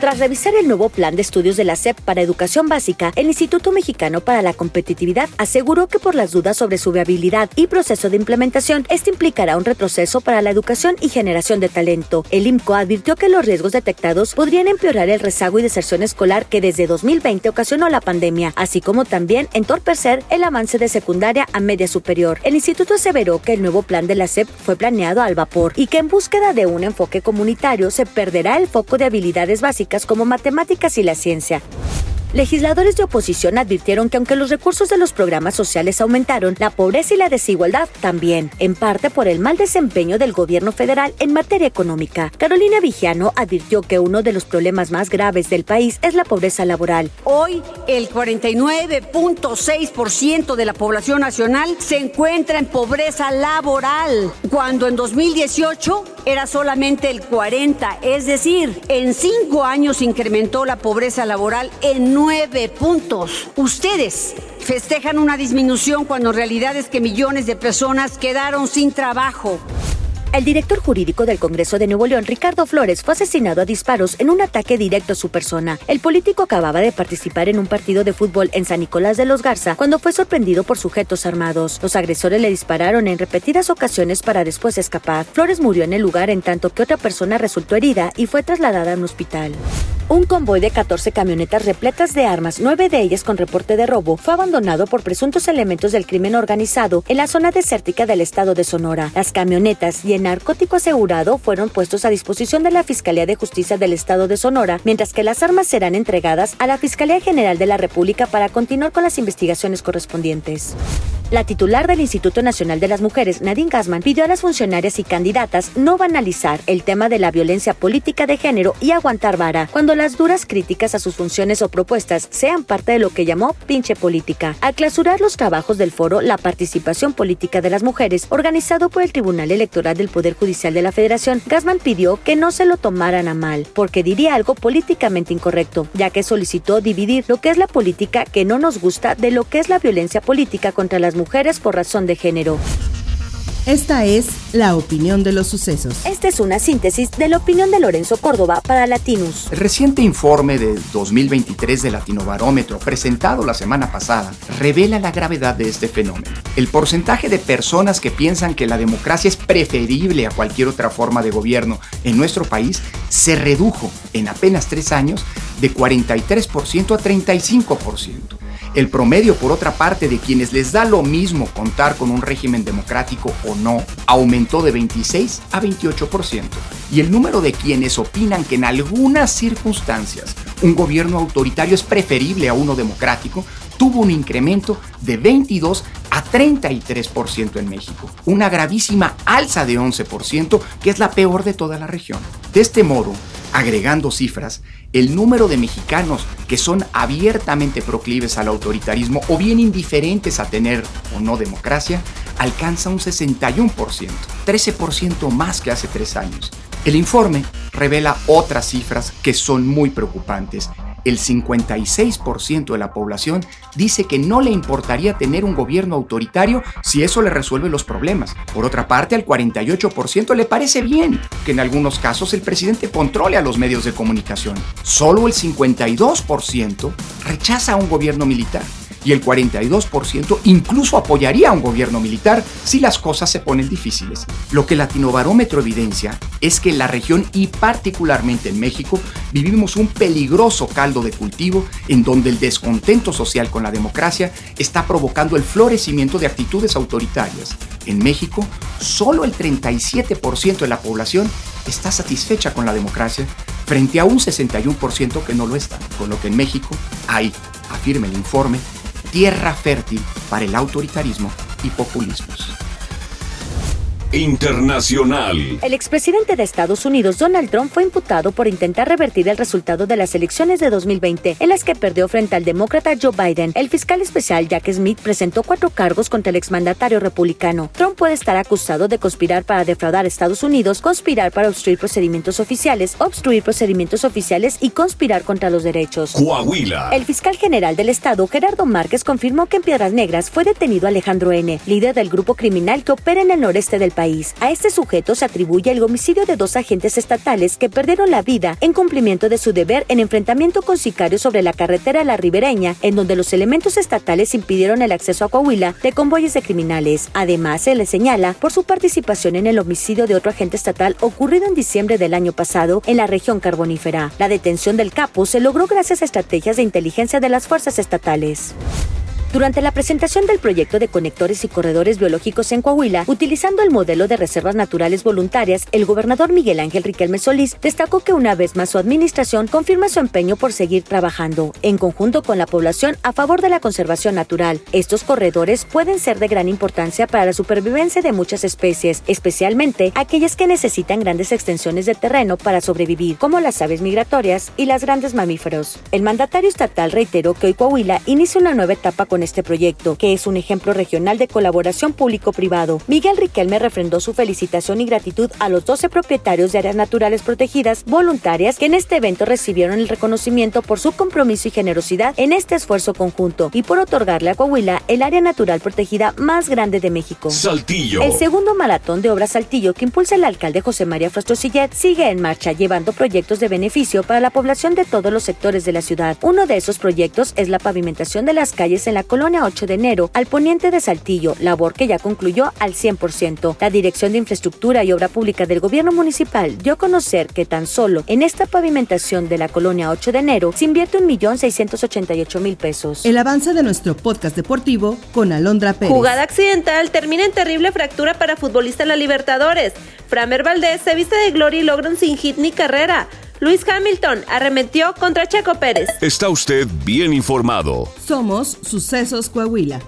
Tras revisar el nuevo plan de estudios de la SEP para educación básica, el Instituto Mexicano para la Competitividad aseguró que por las dudas sobre su viabilidad y proceso de implementación, este implicará un retroceso para la educación y generación de talento. El IMCO advirtió que los riesgos detectados podrían empeorar el rezago y deserción escolar que desde 2020 ocasionó la pandemia, así como también entorpecer el avance de secundaria a media superior. El instituto aseveró que el nuevo plan de la SEP fue planeado al vapor y que en búsqueda de un enfoque comunitario se perderá el foco de habilidades básicas como matemáticas y la ciencia. Legisladores de oposición advirtieron que aunque los recursos de los programas sociales aumentaron, la pobreza y la desigualdad también, en parte por el mal desempeño del gobierno federal en materia económica. Carolina Vigiano advirtió que uno de los problemas más graves del país es la pobreza laboral. Hoy el 49.6% de la población nacional se encuentra en pobreza laboral, cuando en 2018 era solamente el 40, es decir, en cinco años incrementó la pobreza laboral en nueve puntos. Ustedes festejan una disminución cuando en realidad es que millones de personas quedaron sin trabajo. El director jurídico del Congreso de Nuevo León, Ricardo Flores, fue asesinado a disparos en un ataque directo a su persona. El político acababa de participar en un partido de fútbol en San Nicolás de los Garza cuando fue sorprendido por sujetos armados. Los agresores le dispararon en repetidas ocasiones para después escapar. Flores murió en el lugar en tanto que otra persona resultó herida y fue trasladada a un hospital. Un convoy de 14 camionetas repletas de armas, nueve de ellas con reporte de robo, fue abandonado por presuntos elementos del crimen organizado en la zona desértica del estado de Sonora. Las camionetas y narcótico asegurado fueron puestos a disposición de la Fiscalía de Justicia del estado de Sonora, mientras que las armas serán entregadas a la Fiscalía General de la República para continuar con las investigaciones correspondientes. La titular del Instituto Nacional de las Mujeres, Nadine Gassman, pidió a las funcionarias y candidatas no banalizar el tema de la violencia política de género y aguantar vara cuando las duras críticas a sus funciones o propuestas sean parte de lo que llamó pinche política. Al clausurar los trabajos del foro La Participación Política de las Mujeres, organizado por el Tribunal Electoral del Poder Judicial de la Federación, Gassman pidió que no se lo tomaran a mal, porque diría algo políticamente incorrecto, ya que solicitó dividir lo que es la política que no nos gusta de lo que es la violencia política contra las mujeres por razón de género. Esta es la opinión de los sucesos. Esta es una síntesis de la opinión de Lorenzo Córdoba para Latinus. El reciente informe de 2023 de Latinobarómetro, presentado la semana pasada, revela la gravedad de este fenómeno. El porcentaje de personas que piensan que la democracia es preferible a cualquier otra forma de gobierno en nuestro país se redujo en apenas tres años de 43% a 35%. El promedio, por otra parte, de quienes les da lo mismo contar con un régimen democrático o no, aumentó de 26 a 28%. Y el número de quienes opinan que en algunas circunstancias un gobierno autoritario es preferible a uno democrático, tuvo un incremento de 22 a 33% en México, una gravísima alza de 11%, que es la peor de toda la región. De este modo, agregando cifras, el número de mexicanos que son abiertamente proclives al autoritarismo o bien indiferentes a tener o no democracia alcanza un 61%, 13% más que hace tres años. El informe revela otras cifras que son muy preocupantes. El 56% de la población dice que no le importaría tener un gobierno autoritario si eso le resuelve los problemas. Por otra parte, al 48% le parece bien que en algunos casos el presidente controle a los medios de comunicación. Solo el 52% rechaza un gobierno militar y el 42% incluso apoyaría a un gobierno militar si las cosas se ponen difíciles. Lo que Latinobarómetro evidencia es que en la región y particularmente en México vivimos un peligroso caldo de cultivo en donde el descontento social con la democracia está provocando el florecimiento de actitudes autoritarias. En México, solo el 37% de la población está satisfecha con la democracia frente a un 61% que no lo está, con lo que en México hay, afirma el informe, tierra fértil para el autoritarismo y populismos. Internacional. El expresidente de Estados Unidos, Donald Trump, fue imputado por intentar revertir el resultado de las elecciones de 2020, en las que perdió frente al demócrata Joe Biden. El fiscal especial Jack Smith presentó cuatro cargos contra el exmandatario republicano. Trump puede estar acusado de conspirar para defraudar a Estados Unidos, conspirar para obstruir procedimientos oficiales, obstruir procedimientos oficiales y conspirar contra los derechos. Coahuila. El fiscal general del estado, Gerardo Márquez, confirmó que en Piedras Negras fue detenido Alejandro N., líder del grupo criminal que opera en el noreste del país. A este sujeto se atribuye el homicidio de dos agentes estatales que perdieron la vida en cumplimiento de su deber en enfrentamiento con sicarios sobre la carretera La Ribereña, en donde los elementos estatales impidieron el acceso a Coahuila de convoyes de criminales. Además, se le señala por su participación en el homicidio de otro agente estatal ocurrido en diciembre del año pasado en la región carbonífera. La detención del capo se logró gracias a estrategias de inteligencia de las fuerzas estatales. Durante la presentación del proyecto de conectores y corredores biológicos en Coahuila, utilizando el modelo de reservas naturales voluntarias, el gobernador Miguel Ángel Riquelme Solís destacó que una vez más su administración confirma su empeño por seguir trabajando en conjunto con la población a favor de la conservación natural. Estos corredores pueden ser de gran importancia para la supervivencia de muchas especies, especialmente aquellas que necesitan grandes extensiones de terreno para sobrevivir, como las aves migratorias y las grandes mamíferos. El mandatario estatal reiteró que hoy Coahuila inicia una nueva etapa con este proyecto, que es un ejemplo regional de colaboración público-privado. Miguel Riquelme refrendó su felicitación y gratitud a los 12 propietarios de áreas naturales protegidas voluntarias que en este evento recibieron el reconocimiento por su compromiso y generosidad en este esfuerzo conjunto y por otorgarle a Coahuila el área natural protegida más grande de México. Saltillo. El segundo maratón de obras Saltillo que impulsa el alcalde José María Sillet sigue en marcha llevando proyectos de beneficio para la población de todos los sectores de la ciudad. Uno de esos proyectos es la pavimentación de las calles en la Colonia 8 de enero, al poniente de Saltillo, labor que ya concluyó al 100%. La Dirección de Infraestructura y Obra Pública del Gobierno Municipal dio a conocer que tan solo en esta pavimentación de la Colonia 8 de enero se invierte 1.688.000 pesos. El avance de nuestro podcast deportivo con Alondra Pérez. Jugada accidental termina en terrible fractura para futbolista en la Libertadores. Framer Valdés se viste de gloria y logra un sin hit ni carrera. Luis Hamilton arremetió contra Checo Pérez. Está usted bien informado. Somos Sucesos Coahuila.